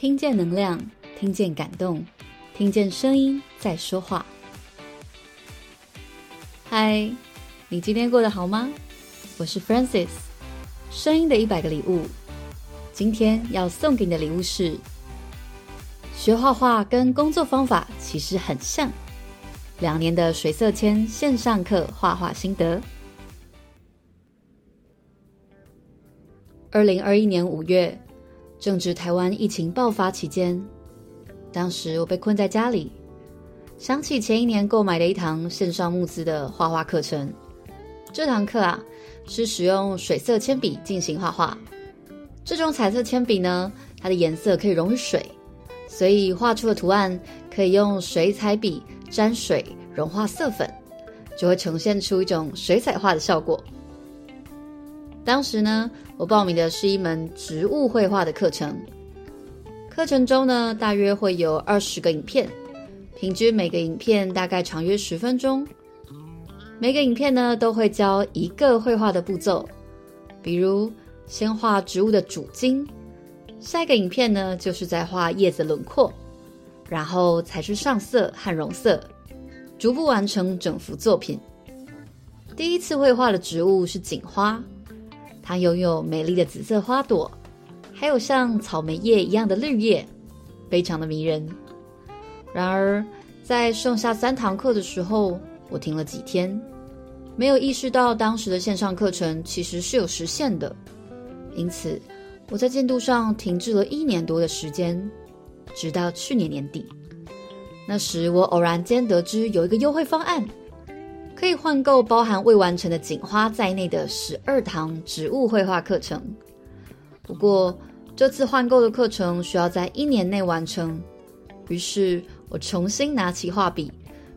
听见能量，听见感动，听见声音在说话。嗨，你今天过得好吗？我是 Francis，声音的一百个礼物。今天要送给你的礼物是：学画画跟工作方法其实很像。两年的水色签线上课画画心得。二零二一年五月。正值台湾疫情爆发期间，当时我被困在家里，想起前一年购买的一堂线上募资的画画课程。这堂课啊，是使用水色铅笔进行画画。这种彩色铅笔呢，它的颜色可以溶于水，所以画出的图案可以用水彩笔沾水融化色粉，就会呈现出一种水彩画的效果。当时呢，我报名的是一门植物绘画的课程。课程中呢，大约会有二十个影片，平均每个影片大概长约十分钟。每个影片呢，都会教一个绘画的步骤，比如先画植物的主茎，下一个影片呢，就是在画叶子轮廓，然后才是上色和融色，逐步完成整幅作品。第一次绘画的植物是锦花。它拥有美丽的紫色花朵，还有像草莓叶一样的绿叶，非常的迷人。然而，在剩下三堂课的时候，我停了几天，没有意识到当时的线上课程其实是有时限的，因此我在进度上停滞了一年多的时间，直到去年年底。那时，我偶然间得知有一个优惠方案。可以换购包含未完成的锦花在内的十二堂植物绘画课程。不过，这次换购的课程需要在一年内完成。于是我重新拿起画笔，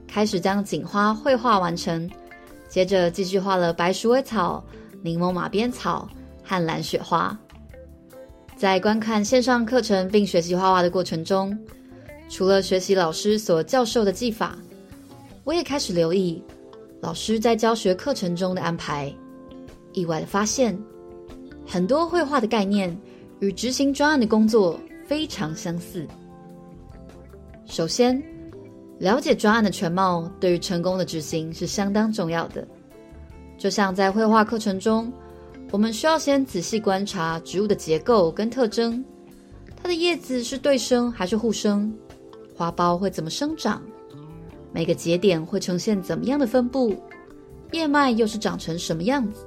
开始将锦花绘画完成。接着继续画了白鼠尾草、柠檬马鞭草和蓝雪花。在观看线上课程并学习画画的过程中，除了学习老师所教授的技法，我也开始留意。老师在教学课程中的安排，意外的发现，很多绘画的概念与执行专案的工作非常相似。首先，了解专案的全貌，对于成功的执行是相当重要的。就像在绘画课程中，我们需要先仔细观察植物的结构跟特征，它的叶子是对生还是互生，花苞会怎么生长。每个节点会呈现怎么样的分布？叶脉又是长成什么样子？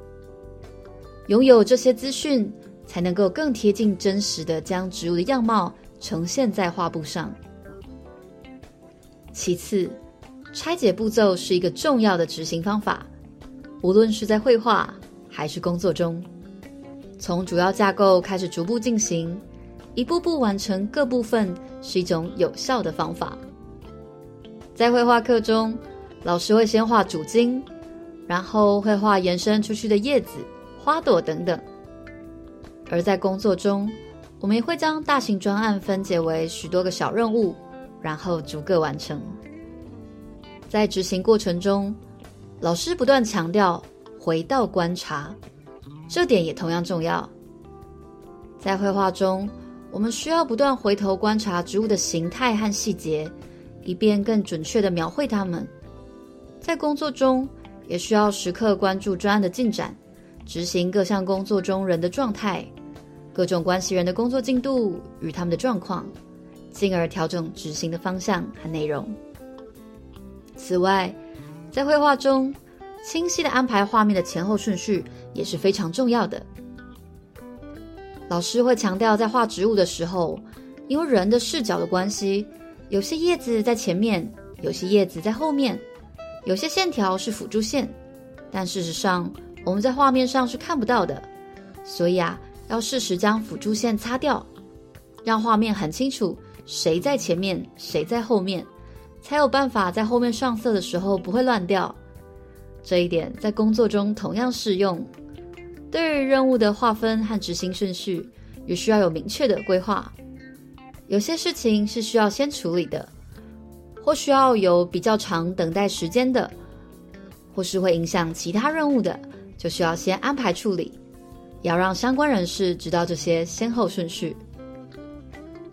拥有这些资讯，才能够更贴近真实的将植物的样貌呈现在画布上。其次，拆解步骤是一个重要的执行方法，无论是在绘画还是工作中，从主要架构开始逐步进行，一步步完成各部分，是一种有效的方法。在绘画课中，老师会先画主茎，然后会画延伸出去的叶子、花朵等等。而在工作中，我们也会将大型专案分解为许多个小任务，然后逐个完成。在执行过程中，老师不断强调回到观察，这点也同样重要。在绘画中，我们需要不断回头观察植物的形态和细节。以便更准确地描绘他们，在工作中也需要时刻关注专案的进展，执行各项工作中人的状态，各种关系人的工作进度与他们的状况，进而调整执行的方向和内容。此外，在绘画中，清晰地安排画面的前后顺序也是非常重要的。老师会强调，在画植物的时候，因为人的视角的关系。有些叶子在前面，有些叶子在后面，有些线条是辅助线，但事实上我们在画面上是看不到的，所以啊，要适时将辅助线擦掉，让画面很清楚谁在前面，谁在后面，才有办法在后面上色的时候不会乱掉。这一点在工作中同样适用，对于任务的划分和执行顺序，也需要有明确的规划。有些事情是需要先处理的，或需要有比较长等待时间的，或是会影响其他任务的，就需要先安排处理，要让相关人士知道这些先后顺序。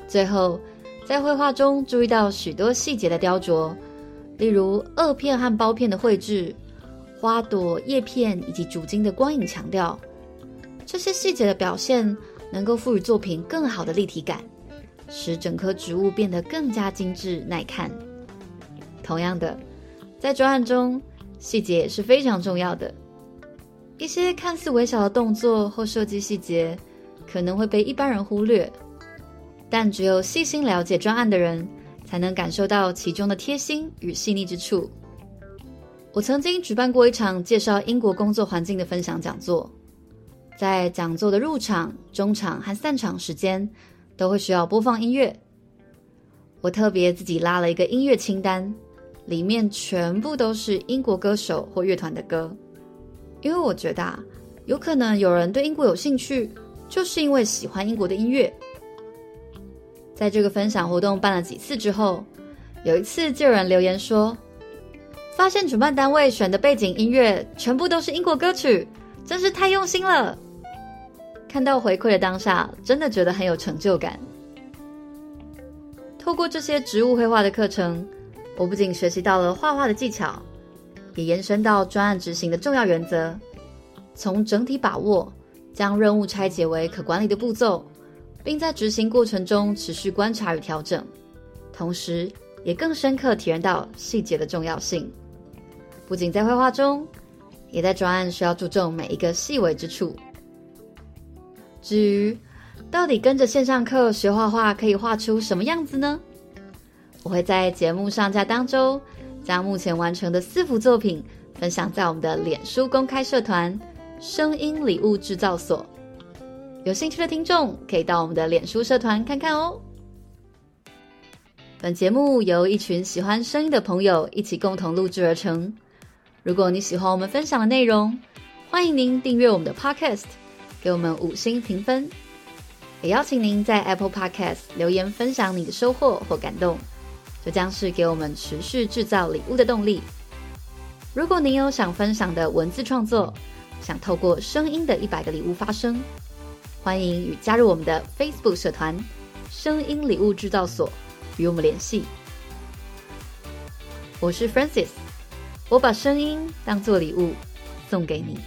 最后，在绘画中注意到许多细节的雕琢，例如萼片和苞片的绘制、花朵、叶片以及主茎的光影强调。这些细节的表现能够赋予作品更好的立体感，使整棵植物变得更加精致耐看。同样的，在专案中，细节是非常重要的。一些看似微小的动作或设计细节，可能会被一般人忽略。但只有细心了解专案的人，才能感受到其中的贴心与细腻之处。我曾经举办过一场介绍英国工作环境的分享讲座，在讲座的入场、中场和散场时间，都会需要播放音乐。我特别自己拉了一个音乐清单，里面全部都是英国歌手或乐团的歌，因为我觉得啊，有可能有人对英国有兴趣，就是因为喜欢英国的音乐。在这个分享活动办了几次之后，有一次就有人留言说，发现主办单位选的背景音乐全部都是英国歌曲，真是太用心了。看到回馈的当下，真的觉得很有成就感。透过这些植物绘画的课程，我不仅学习到了画画的技巧，也延伸到专案执行的重要原则，从整体把握，将任务拆解为可管理的步骤。并在执行过程中持续观察与调整，同时也更深刻体验到细节的重要性。不仅在绘画中，也在专案需要注重每一个细微之处。至于到底跟着线上课学画画可以画出什么样子呢？我会在节目上架当中，将目前完成的四幅作品分享在我们的脸书公开社团“声音礼物制造所”。有兴趣的听众可以到我们的脸书社团看看哦。本节目由一群喜欢声音的朋友一起共同录制而成。如果你喜欢我们分享的内容，欢迎您订阅我们的 Podcast，给我们五星评分。也邀请您在 Apple Podcast 留言分享你的收获或感动，这将是给我们持续制造礼物的动力。如果您有想分享的文字创作，想透过声音的一百个礼物发声。欢迎与加入我们的 Facebook 社团“声音礼物制造所”，与我们联系。我是 Francis，我把声音当做礼物送给你。